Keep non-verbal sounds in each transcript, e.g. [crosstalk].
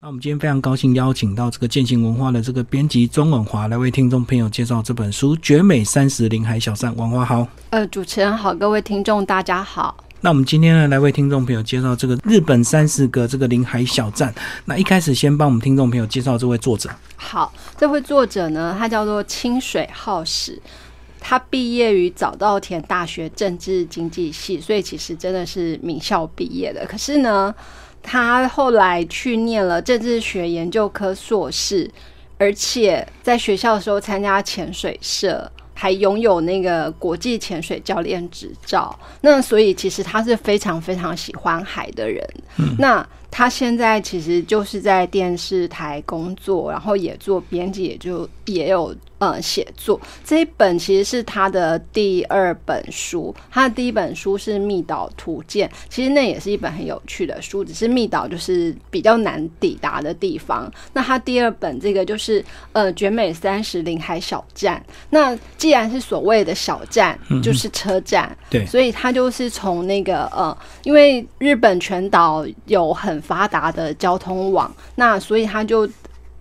那我们今天非常高兴邀请到这个践行文化的这个编辑钟文华来为听众朋友介绍这本书《绝美三十临海小站》。文华好，呃，主持人好，各位听众大家好。那我们今天呢来为听众朋友介绍这个日本三十个这个临海小站。那一开始先帮我们听众朋友介绍这位作者。好，这位作者呢，他叫做清水浩史，他毕业于早稻田大学政治经济系，所以其实真的是名校毕业的。可是呢。他后来去念了政治学研究科硕士，而且在学校的时候参加潜水社，还拥有那个国际潜水教练执照。那所以其实他是非常非常喜欢海的人。那他现在其实就是在电视台工作，然后也做编辑，也就也有。呃，写作这一本其实是他的第二本书，他的第一本书是《密岛图鉴》，其实那也是一本很有趣的书，只是密岛就是比较难抵达的地方。那他第二本这个就是呃《绝美三十临海小站》，那既然是所谓的小站，就是车站，对，所以他就是从那个呃，因为日本全岛有很发达的交通网，那所以他就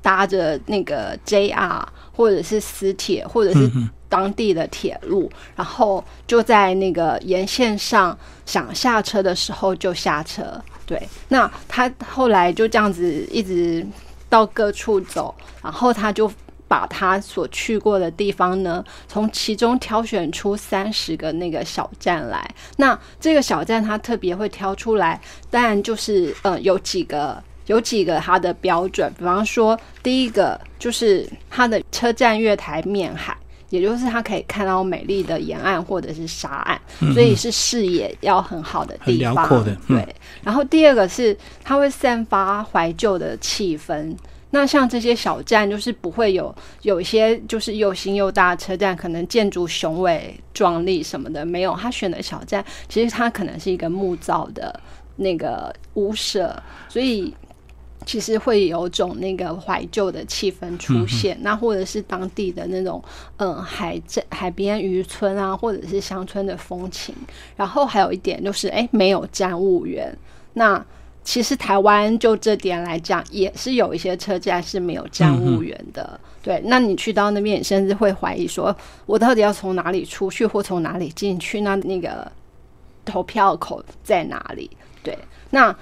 搭着那个 JR。或者是私铁，或者是当地的铁路，然后就在那个沿线上想下车的时候就下车。对，那他后来就这样子一直到各处走，然后他就把他所去过的地方呢，从其中挑选出三十个那个小站来。那这个小站他特别会挑出来，当然就是呃有几个。有几个它的标准，比方说，第一个就是它的车站月台面海，也就是它可以看到美丽的沿岸或者是沙岸，所以是视野要很好的地方。辽阔的，对。然后第二个是它会散发怀旧的气氛。那像这些小站，就是不会有有一些就是又新又大的车站，可能建筑雄伟壮丽什么的没有。他选的小站，其实它可能是一个木造的那个屋舍，所以。其实会有种那个怀旧的气氛出现，那或者是当地的那种嗯海镇海边渔村啊，或者是乡村的风情。然后还有一点就是，哎，没有站务员。那其实台湾就这点来讲，也是有一些车站是没有站务员的。对，那你去到那边，你甚至会怀疑说，我到底要从哪里出去，或从哪里进去？那那个投票口在哪里？对，那。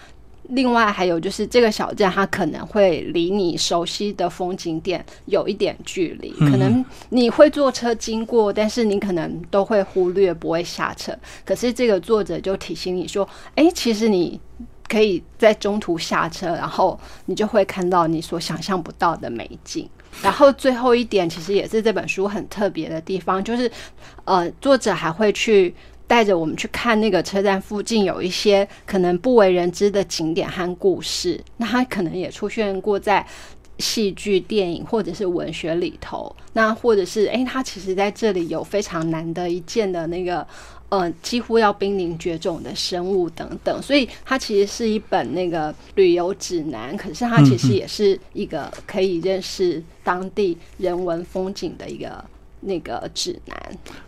另外还有就是这个小镇，它可能会离你熟悉的风景点有一点距离，可能你会坐车经过，但是你可能都会忽略，不会下车。可是这个作者就提醒你说：“哎，其实你可以在中途下车，然后你就会看到你所想象不到的美景。”然后最后一点，其实也是这本书很特别的地方，就是呃，作者还会去。带着我们去看那个车站附近有一些可能不为人知的景点和故事，那它可能也出现过在戏剧、电影或者是文学里头。那或者是诶，它其实在这里有非常难得一见的那个呃，几乎要濒临绝种的生物等等。所以它其实是一本那个旅游指南，可是它其实也是一个可以认识当地人文风景的一个。那个指南，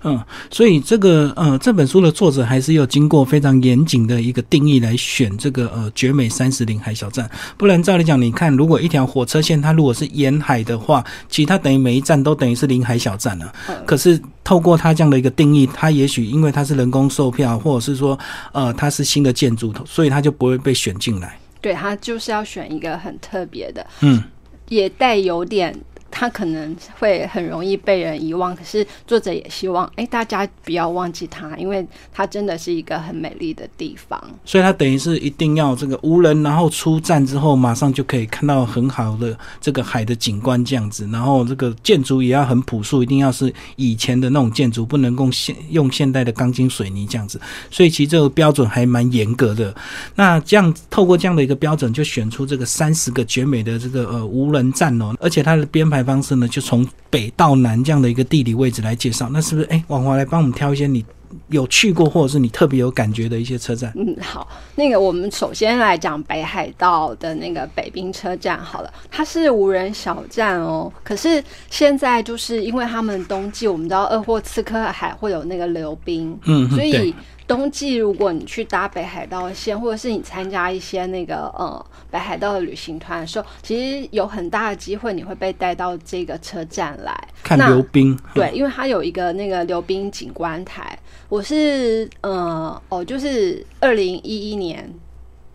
嗯，所以这个呃，这本书的作者还是要经过非常严谨的一个定义来选这个呃绝美三十零海小站，不然照理讲，你看如果一条火车线它如果是沿海的话，其实它等于每一站都等于是临海小站了。可是透过它这样的一个定义，它也许因为它是人工售票，或者是说呃它是新的建筑，所以它就不会被选进来。对，它就是要选一个很特别的，嗯，也带有点。他可能会很容易被人遗忘，可是作者也希望，哎，大家不要忘记他，因为他真的是一个很美丽的地方。所以，他等于是一定要这个无人，然后出站之后，马上就可以看到很好的这个海的景观这样子。然后，这个建筑也要很朴素，一定要是以前的那种建筑，不能够现用现代的钢筋水泥这样子。所以，其实这个标准还蛮严格的。那这样透过这样的一个标准，就选出这个三十个绝美的这个呃无人站哦，而且它的编排。方式呢，就从北到南这样的一个地理位置来介绍，那是不是？哎，王华来帮我们挑一些你有去过或者是你特别有感觉的一些车站？嗯，好，那个我们首先来讲北海道的那个北滨车站好了，它是无人小站哦。可是现在就是因为他们冬季，我们知道鄂霍次克海会有那个溜冰，嗯，所以冬季如果你去搭北海道线，或者是你参加一些那个呃北海道的旅行团的时候，其实有很大的机会你会被带到这个车站来。看那流冰，对，因为它有一个那个溜冰景观台，我是呃哦，就是二零一一年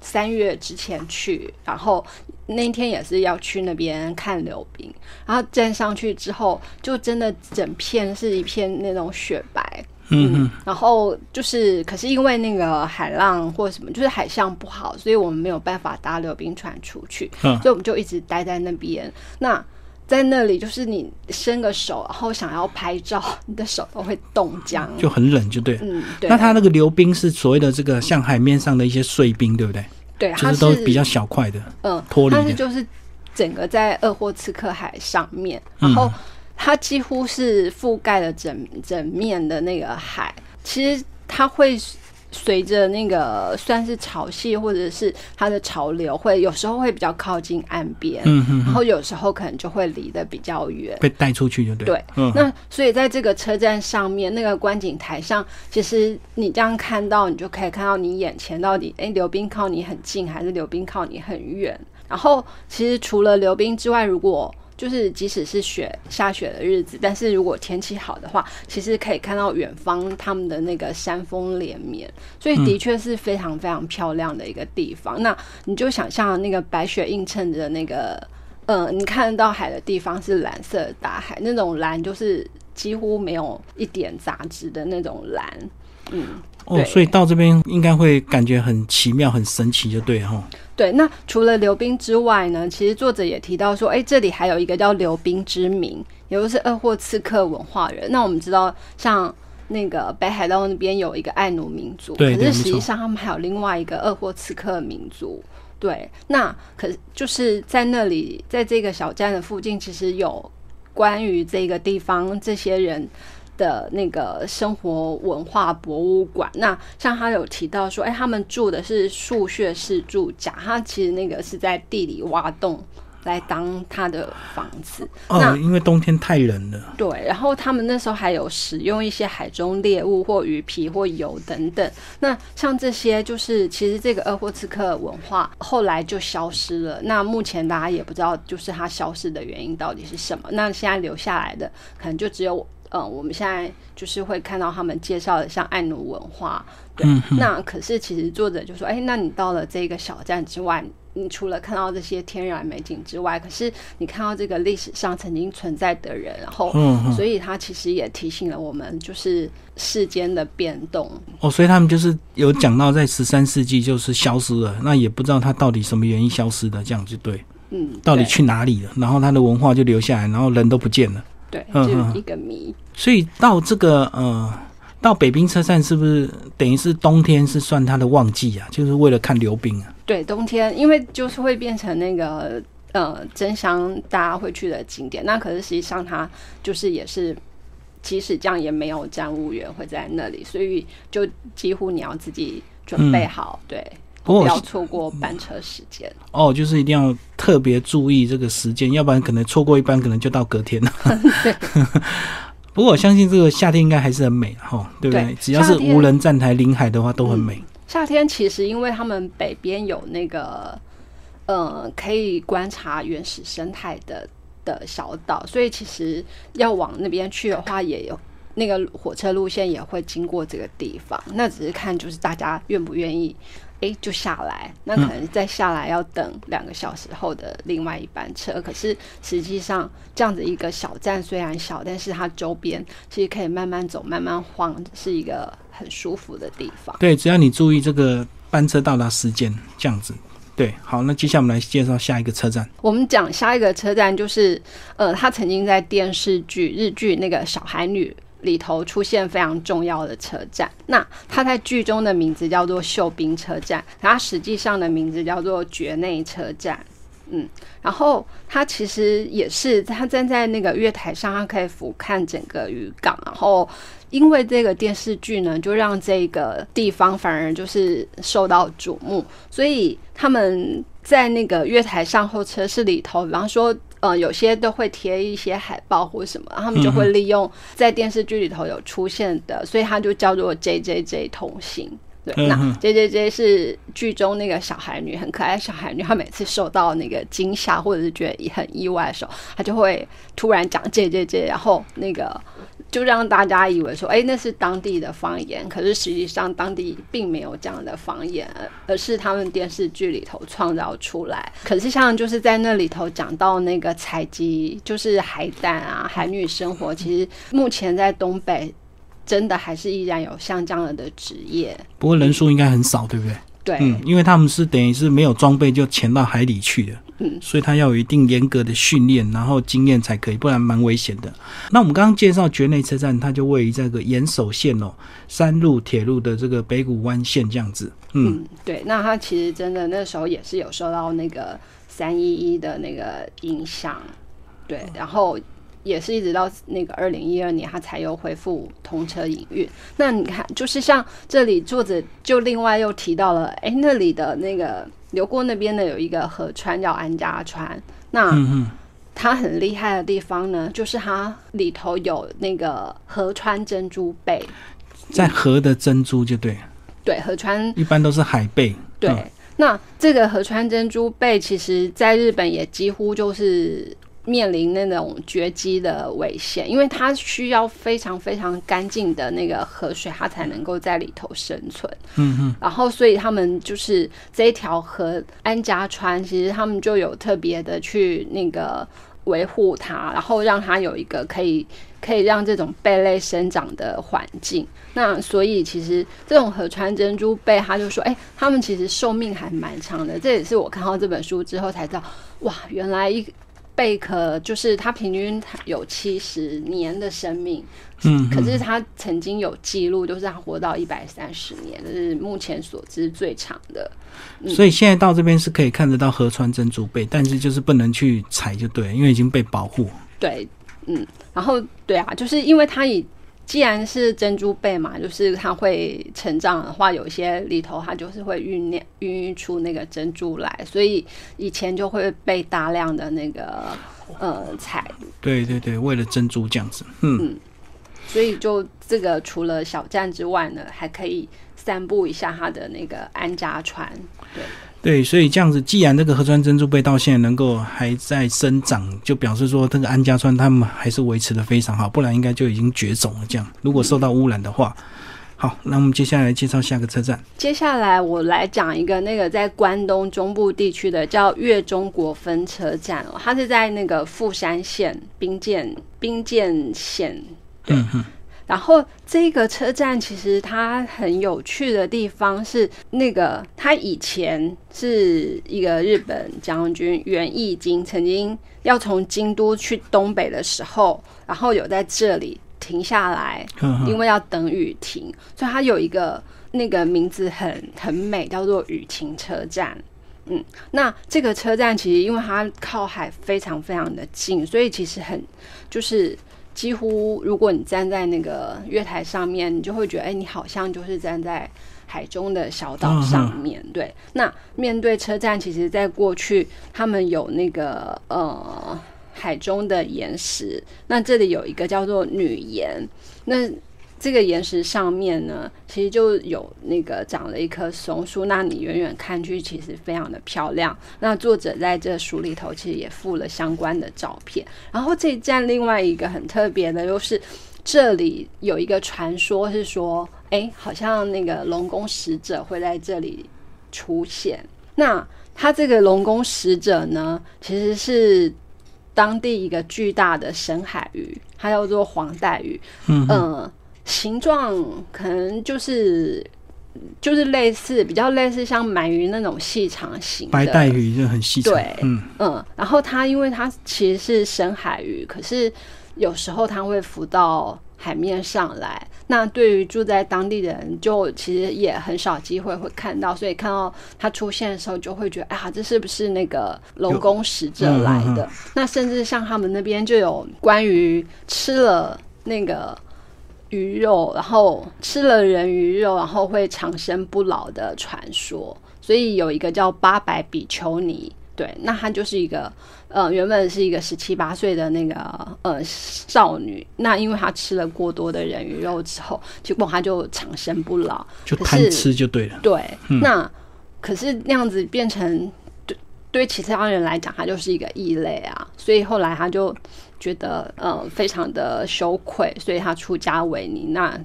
三月之前去，然后那天也是要去那边看溜冰，然后站上去之后，就真的整片是一片那种雪白。嗯嗯，然后就是，可是因为那个海浪或什么，就是海象不好，所以我们没有办法搭溜冰船出去，嗯所以我们就一直待在那边。那在那里，就是你伸个手，然后想要拍照，你的手都会冻僵。就很冷，就对。嗯，对。那它那个流冰是所谓的这个像海面上的一些碎冰，对不对？对，就它是都比较小块的。嗯，脱离但是就是整个在鄂霍次克海上面，嗯然后它几乎是覆盖了整整面的那个海。其实它会随着那个算是潮汐或者是它的潮流，会有时候会比较靠近岸边，然后有时候可能就会离得比较远。被带出去就对。对，嗯，那所以在这个车站上面，那个观景台上，其实你这样看到，你就可以看到你眼前到底，哎，刘冰靠你很近，还是刘冰靠你很远？然后，其实除了刘冰之外，如果就是即使是雪下雪的日子，但是如果天气好的话，其实可以看到远方他们的那个山峰连绵，所以的确是非常非常漂亮的一个地方。那你就想象那个白雪映衬着那个。呃，你看得到海的地方是蓝色的大海，那种蓝就是几乎没有一点杂质的那种蓝。嗯，哦，对所以到这边应该会感觉很奇妙、很神奇，就对了哈。对。那除了溜冰之外呢，其实作者也提到说，哎，这里还有一个叫溜冰之名，也就是二货刺客文化人。那我们知道，像那个北海道那边有一个爱奴民族，可是实际上他们还有另外一个二货刺客民族。对，那可就是在那里，在这个小站的附近，其实有关于这个地方这些人的那个生活文化博物馆。那像他有提到说，哎，他们住的是树穴式住家，他其实那个是在地里挖洞来当他的房子。哦，那因为冬天太冷了。对，然后他们那时候还有使用一些海中猎物或鱼皮或油等等。那像这些，就是其实这个鄂霍次克文化后来就消失了。那目前大家也不知道，就是它消失的原因到底是什么。那现在留下来的，可能就只有。嗯，我们现在就是会看到他们介绍的像爱奴文化，对。嗯那可是其实作者就说，哎，那你到了这个小站之外，你除了看到这些天然美景之外，可是你看到这个历史上曾经存在的人，然后嗯嗯，所以他其实也提醒了我们，就是世间的变动。哦，所以他们就是有讲到在十三世纪就是消失了，那也不知道他到底什么原因消失的，这样就对，嗯，到底去哪里了？然后他的文化就留下来，然后人都不见了。对，就是一个谜。所以到这个呃，到北冰车站是不是等于是冬天是算它的旺季啊？就是为了看溜冰啊？对，冬天因为就是会变成那个呃真香大家会去的景点，那可是实际上它就是也是。即使这样，也没有站务员会在那里，所以就几乎你要自己准备好，对，不要错过班车时间。哦，就是一定要特别注意这个时间，要不然可能错过一班，可能就到隔天了。[laughs] 对 [laughs] 不过我相信这个夏天应该还是很美哈，对不对？对只要是无人站台临海的话，都很美。夏天其实因为他们北边有那个呃可以观察原始生态的的小岛，所以其实要往那边去的话，也有那个火车路线也会经过这个地方。那只是看就是大家愿不愿意。诶，就下来，那可能再下来要等两个小时后的另外一班车。可是实际上，这样子一个小站虽然小，但是它周边其实可以慢慢走、慢慢晃，是一个很舒服的地方。对，只要你注意这个班车到达时间，这样子。对，好，那接下来我们来介绍下一个车站。我们讲下一个车站就是，呃，他曾经在电视剧日剧那个小孩女里头出现非常重要的车站。那它在剧中的名字叫做秀滨车站，它实际上的名字叫做蕨内车站。嗯，然后他其实也是他站在那个月台上，他可以俯瞰整个渔港。然后因为这个电视剧呢，就让这个地方反而就是受到瞩目，所以他们在那个月台上候车室里头，比方说呃，有些都会贴一些海报或什么，他们就会利用在电视剧里头有出现的，所以它就叫做 J J J 同行。对，那 J J J 是剧中那个小孩女，很可爱小孩女。她每次受到那个惊吓或者是觉得很意外的时候，她就会突然讲 J J J，然后那个就让大家以为说，哎，那是当地的方言。可是实际上当地并没有这样的方言，而是他们电视剧里头创造出来。可是像就是在那里头讲到那个采集，就是海胆啊，海女生活，其实目前在东北。真的还是依然有像这样的职业，不过人数应该很少，对不对？对，嗯，因为他们是等于是没有装备就潜到海里去的，嗯，所以他要有一定严格的训练，然后经验才可以，不然蛮危险的。那我们刚刚介绍绝内车站，它就位于这个岩手县哦，山路铁路的这个北谷湾线这样子，嗯，对，那它其实真的那时候也是有受到那个三一一的那个影响，对，然后。也是一直到那个二零一二年，它才又恢复通车营运。那你看，就是像这里作者就另外又提到了，哎，那里的那个流过那边的有一个河川叫安家川。那它很厉害的地方呢，就是它里头有那个河川珍珠贝，在河的珍珠就对，对，河川一般都是海贝。对，那这个河川珍珠贝，其实在日本也几乎就是。面临那种绝迹的危险，因为它需要非常非常干净的那个河水，它才能够在里头生存。嗯嗯。然后，所以他们就是这一条河安家川，其实他们就有特别的去那个维护它，然后让它有一个可以可以让这种贝类生长的环境。那所以其实这种河川珍珠贝，他就说，哎，他们其实寿命还蛮长的。这也是我看到这本书之后才知道，哇，原来一。贝壳就是它平均有七十年的生命，嗯，可是它曾经有记录，就是它活到一百三十年，这是目前所知最长的。所以现在到这边是可以看得到河川珍珠贝，但是就是不能去采，就对，因为已经被保护。对，嗯，然后对啊，就是因为它以。既然是珍珠贝嘛，就是它会成长的话，有些里头它就是会酝酿、孕育出那个珍珠来，所以以前就会被大量的那个呃采。对对对，为了珍珠这样子，嗯，所以就这个除了小站之外呢，还可以散布一下它的那个安家船，对。对，所以这样子，既然这个河川珍珠贝到现在能够还在生长，就表示说这个安家川他们还是维持的非常好，不然应该就已经绝种了。这样，如果受到污染的话，好，那我们接下来介绍下个车站。接下来我来讲一个那个在关东中部地区的叫越中国分车站哦，它是在那个富山县兵舰兵舰县。嗯哼。然后这个车站其实它很有趣的地方是，那个它以前是一个日本将军源义经曾经要从京都去东北的时候，然后有在这里停下来，因为要等雨停，所以它有一个那个名字很很美，叫做雨晴车站。嗯，那这个车站其实因为它靠海非常非常的近，所以其实很就是。几乎，如果你站在那个月台上面，你就会觉得，哎，你好像就是站在海中的小岛上面对。那面对车站，其实在过去，他们有那个呃海中的岩石，那这里有一个叫做女岩，那。这个岩石上面呢，其实就有那个长了一棵松树，那你远远看去，其实非常的漂亮。那作者在这书里头其实也附了相关的照片。然后这一站另外一个很特别的，就是这里有一个传说，是说，哎，好像那个龙宫使者会在这里出现。那他这个龙宫使者呢，其实是当地一个巨大的深海鱼，它叫做黄带鱼。嗯。形状可能就是就是类似比较类似像鳗鱼那种细长型白带鱼就很细长，对，嗯嗯，然后它因为它其实是深海鱼，可是有时候它会浮到海面上来。那对于住在当地的人，就其实也很少机会会看到，所以看到它出现的时候，就会觉得，哎呀，这是不是那个龙宫使者来的？那甚至像他们那边就有关于吃了那个鱼肉，然后吃了人鱼肉，然后会长生不老的传说。所以有一个叫八百比丘尼。对，那她就是一个，呃，原本是一个十七八岁的那个呃少女，那因为她吃了过多的人鱼肉之后，结果她就长生不老，就贪吃就对了。对，那可是那样子变成对对其他人来讲，她就是一个异类啊，所以后来她就觉得呃非常的羞愧，所以他出家为尼，那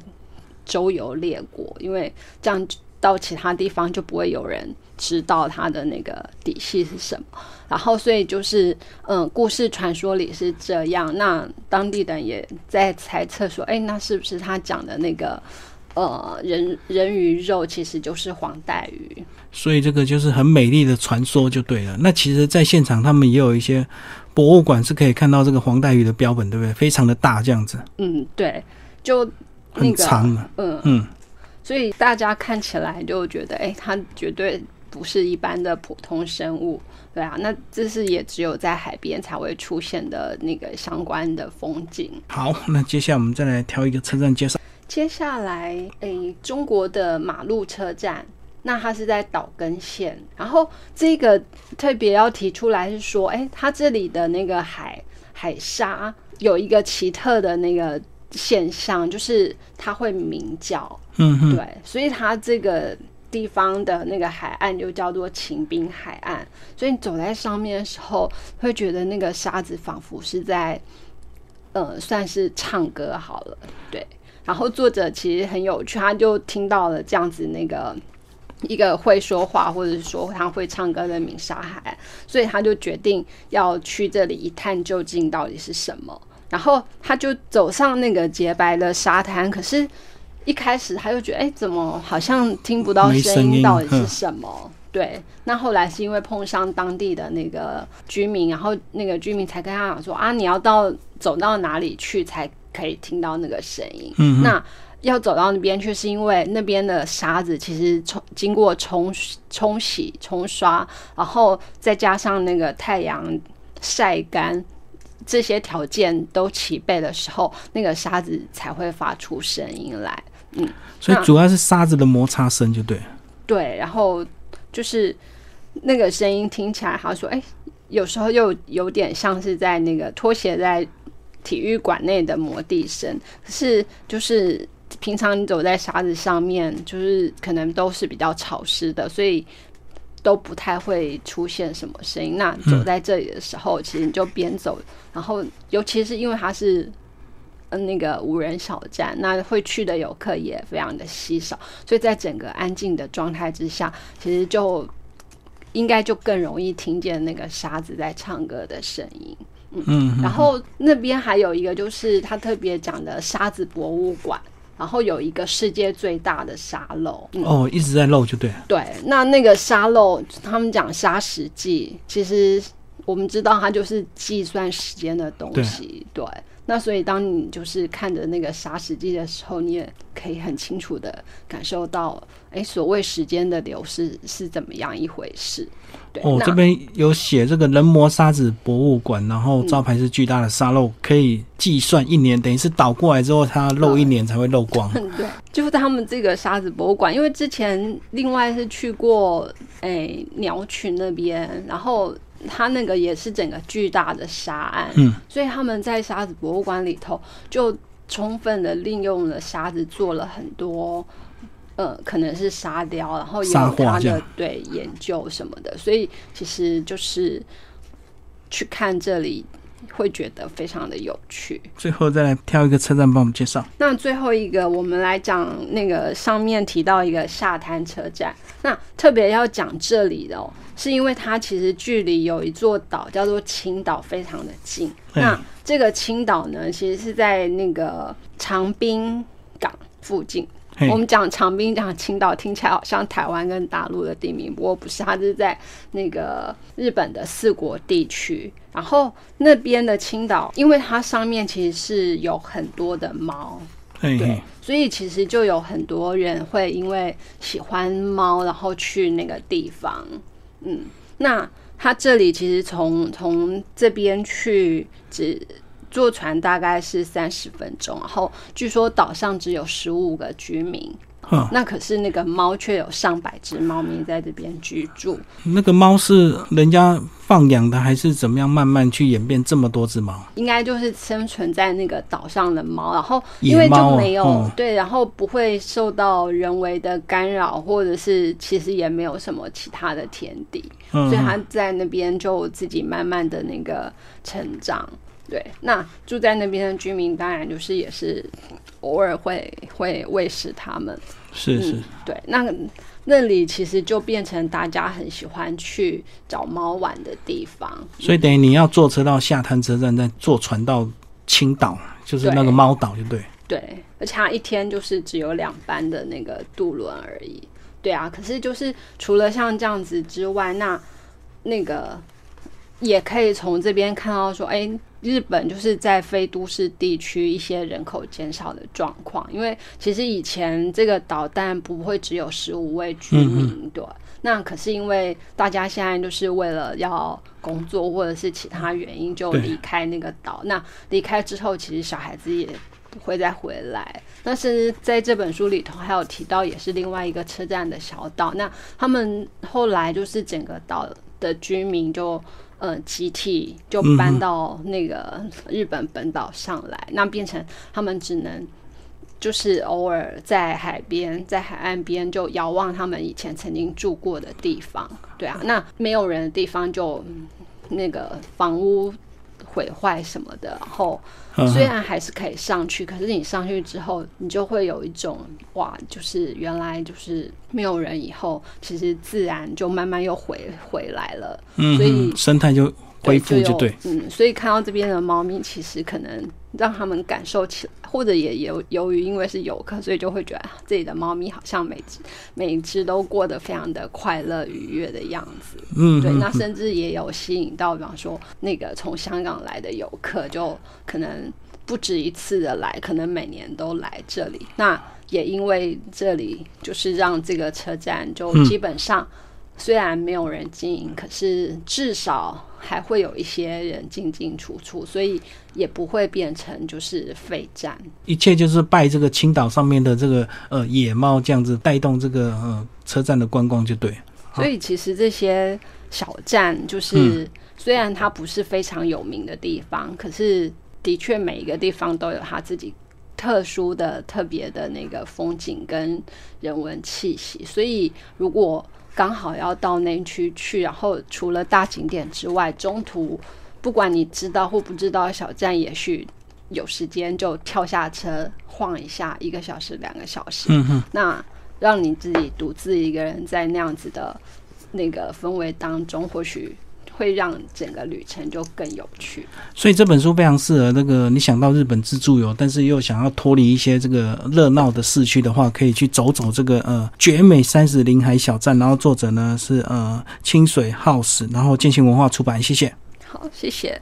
周游列国，因为这样。到其他地方就不会有人知道他的那个底细是什么，然后所以就是嗯，故事传说里是这样。那当地人也在猜测说，哎，那是不是他讲的那个呃人人鱼肉其实就是黄带鱼？所以这个就是很美丽的传说就对了。那其实，在现场他们也有一些博物馆是可以看到这个黄带鱼的标本，对不对？非常的大这样子。嗯，对，就很长。嗯嗯。所以大家看起来就觉得，哎，它绝对不是一般的普通生物，对啊。那这是也只有在海边才会出现的那个相关的风景。好，那接下来我们再来挑一个车站介绍。接下来，哎，中国的马路车站，那它是在岛根县。然后这个特别要提出来是说，哎，它这里的那个海海沙有一个奇特的那个。现象就是它会鸣叫，嗯，对，所以它这个地方的那个海岸就叫做秦滨海岸。所以你走在上面的时候，会觉得那个沙子仿佛是在，呃，算是唱歌好了，对。然后作者其实很有趣，他就听到了这样子那个一个会说话或者是说他会唱歌的鸣沙海，所以他就决定要去这里一探究竟，到底是什么。然后他就走上那个洁白的沙滩，可是，一开始他就觉得，哎，怎么好像听不到声音？到底是什么？对。那后来是因为碰上当地的那个居民，然后那个居民才跟他讲说，啊，你要到走到哪里去才可以听到那个声音？嗯。那要走到那边去，是因为那边的沙子其实冲经过冲冲洗、冲刷，然后再加上那个太阳晒干。这些条件都齐备的时候，那个沙子才会发出声音来。嗯，所以主要是沙子的摩擦声，就对。对，然后就是那个声音听起来，好像说：“哎，有时候又有点像是在那个拖鞋在体育馆内的摩地声。可是就是平常你走在沙子上面，就是可能都是比较潮湿的，所以。”都不太会出现什么声音。那走在这里的时候，其实你就边走，然后尤其是因为它是嗯那个无人小站，那会去的游客也非常的稀少，所以在整个安静的状态之下，其实就应该就更容易听见那个沙子在唱歌的声音。嗯，然后那边还有一个就是他特别讲的沙子博物馆。然后有一个世界最大的沙漏哦，一直在漏就对。对，那那个沙漏，他们讲沙石计，其实我们知道它就是计算时间的东西。对。那所以，当你就是看着那个沙石记的时候，你也可以很清楚的感受到，哎，所谓时间的流逝是怎么样一回事。对，哦，这边有写这个人魔沙子博物馆，然后招牌是巨大的沙漏，可以计算一年，等于是倒过来之后，它漏一年才会漏光。[laughs] 对，就是他们这个沙子博物馆，因为之前另外是去过，哎，鸟群那边，然后。它那个也是整个巨大的沙岸，嗯，所以他们在沙子博物馆里头就充分的利用了沙子做了很多，呃，可能是沙雕，然后有他的对研究什么的，所以其实就是去看这里。会觉得非常的有趣。最后再来挑一个车站帮我们介绍。那最后一个，我们来讲那个上面提到一个下滩车站。那特别要讲这里的哦，是因为它其实距离有一座岛叫做青岛非常的近。那这个青岛呢，其实是在那个长滨港附近。我们讲长滨、讲青岛，听起来好像台湾跟大陆的地名，不过不是，它是在那个日本的四国地区。然后那边的青岛，因为它上面其实是有很多的猫，对，，所以其实就有很多人会因为喜欢猫，然后去那个地方。嗯，那它这里其实从从这边去只坐船大概是三十分钟，然后据说岛上只有十五个居民，嗯，那可是那个猫却有上百只猫咪在这边居住。那个猫是人家放养的，还是怎么样慢慢去演变这么多只猫？应该就是生存在那个岛上的猫，然后因为就没有、哦对，然后不会受到人为的干扰，或者是其实也没有什么其他的天敌，嗯所以它在那边就自己慢慢的那个成长。对，那住在那边的居民当然就是也是偶尔会会喂食他们。是是嗯，对，那那里其实就变成大家很喜欢去找猫玩的地方。所以等于你要坐车到下滩车站，再坐船到青岛，就是那个猫岛，就对。对，而且它一天就是只有两班的那个渡轮而已。对啊，可是就是除了像这样子之外，那那个也可以从这边看到说，哎，日本就是在非都市地区一些人口减少的状况，因为其实以前这个岛但不会只有十五位居民，对。那可是因为大家现在就是为了要工作或者是其他原因就离开那个岛，那离开之后，其实小孩子也不会再回来。但是在这本书里头还有提到，也是另外一个车站的小岛。那他们后来就是整个岛的居民就呃集体就搬到那个日本本岛上来，那变成他们只能。就是偶尔在海边，在海岸边就遥望他们以前曾经住过的地方，对啊，那没有人的地方就嗯那个房屋毁坏什么的，然后嗯虽然还是可以上去，可是你上去之后，你就会有一种哇，就是原来就是没有人以后，其实自然就慢慢又回回来了。嗯，所以嗯生态就恢复就有对。嗯，所以看到这边的猫咪，其实可能让他们感受起来，或者也由由于因为是游客，所以就会觉得自己的猫咪好像每只每一只都过得非常的快乐愉悦的样子。嗯，对，嗯那甚至也有吸引到，比方说那个从香港来的游客，就可能不止一次的来，可能每年都来这里。那也因为这里就是让这个车站就嗯基本上虽然没有人经营，可是至少还会有一些人进进出出，所以也不会变成就是废站。一切就是拜这个青岛上面的这个呃野猫这样子带动这个呃车站的观光就对。所以其实这些小站，就是、虽然它不是非常有名的地方，可是的确每一个地方都有它自己特殊的、特别的那个风景跟人文气息。所以如果刚好要到那区去，然后除了大景点之外，中途不管你知道或不知道小站，也许有时间就跳下车晃一下，一个小时、两个小时。嗯，那让你自己独自一个人在那样子的那个氛围当中，或许会让整个旅程就更有趣。所以这本书非常适合那个你想到日本自助游，但是又想要脱离一些这个热闹的市区的话，可以去走走这个呃绝美三十林海小站。然后作者呢是呃清水浩史，然后建行文化出版，谢谢。好，谢谢。